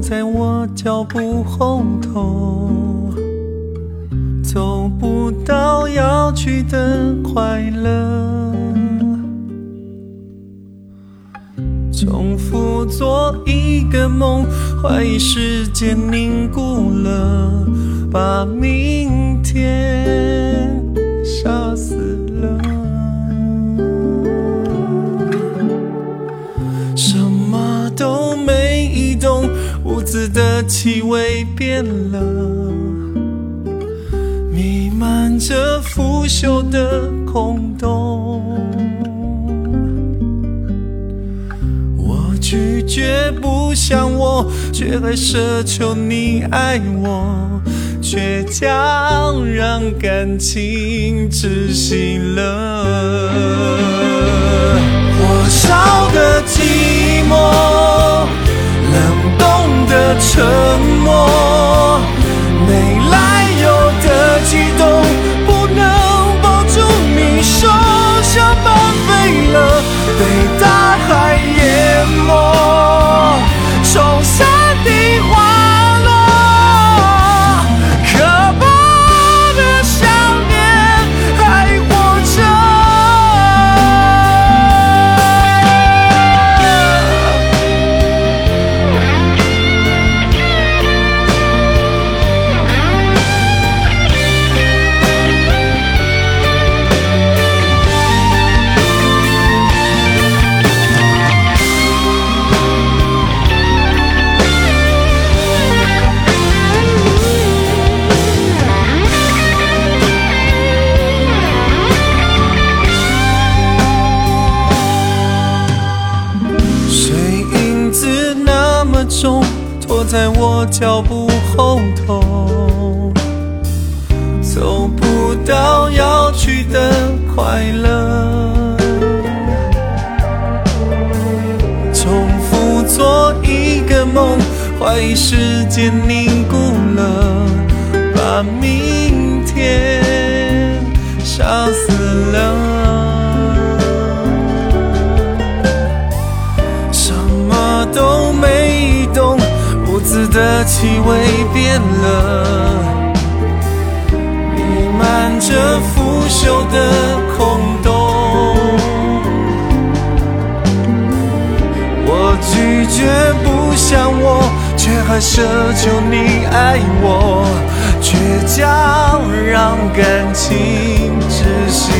在我脚步后头，走不到要去的快乐。重复做一个梦，怀疑时间凝固了，把明天杀死气味变了，弥漫着腐朽的空洞。我拒绝不想我，却还奢求你爱我，倔强让感情窒息了。火烧的寂寞，的沉默，没来由的激动，不能抱住你手，像半飞了，被在我脚步后头，走不到要去的快乐。重复做一个梦，怀疑时间凝固了，把明天杀死子的气味变了，弥漫着腐朽的空洞。我拒绝不想我，却还奢求你爱我，倔强让感情窒息。